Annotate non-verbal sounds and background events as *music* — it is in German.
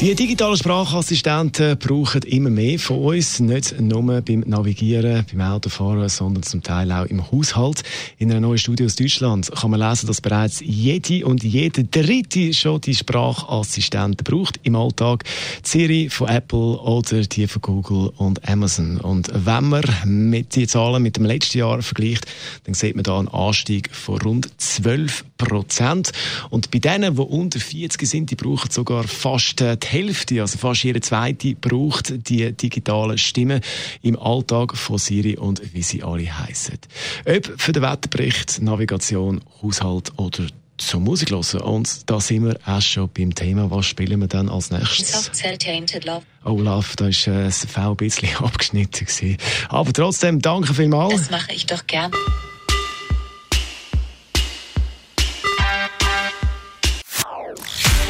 die digitalen Sprachassistenten brauchen immer mehr von uns, nicht nur beim Navigieren, beim Autofahren, sondern zum Teil auch im Haushalt. In einer neuen Studie aus Deutschland kann man lesen, dass bereits jede und jede dritte schon die Sprachassistenten braucht im Alltag. Die Siri von Apple oder die von Google und Amazon. Und wenn man mit die Zahlen mit dem letzten Jahr vergleicht, dann sieht man da einen Anstieg von rund 12 Prozent. Und bei denen, die unter 40 sind, die brauchen sogar fast die Hälfte, also fast jeder zweite, braucht die digitalen Stimmen im Alltag von Siri und wie sie alle heißen. Ob für den Wetterbericht, Navigation, Haushalt oder zur Musik hören. Und da sind wir auch schon beim Thema, was spielen wir dann als nächstes? Oh, Love, da ist äh, das V ein bisschen *laughs* abgeschnitten gewesen. Aber trotzdem, danke vielmals. Das mache ich doch gern.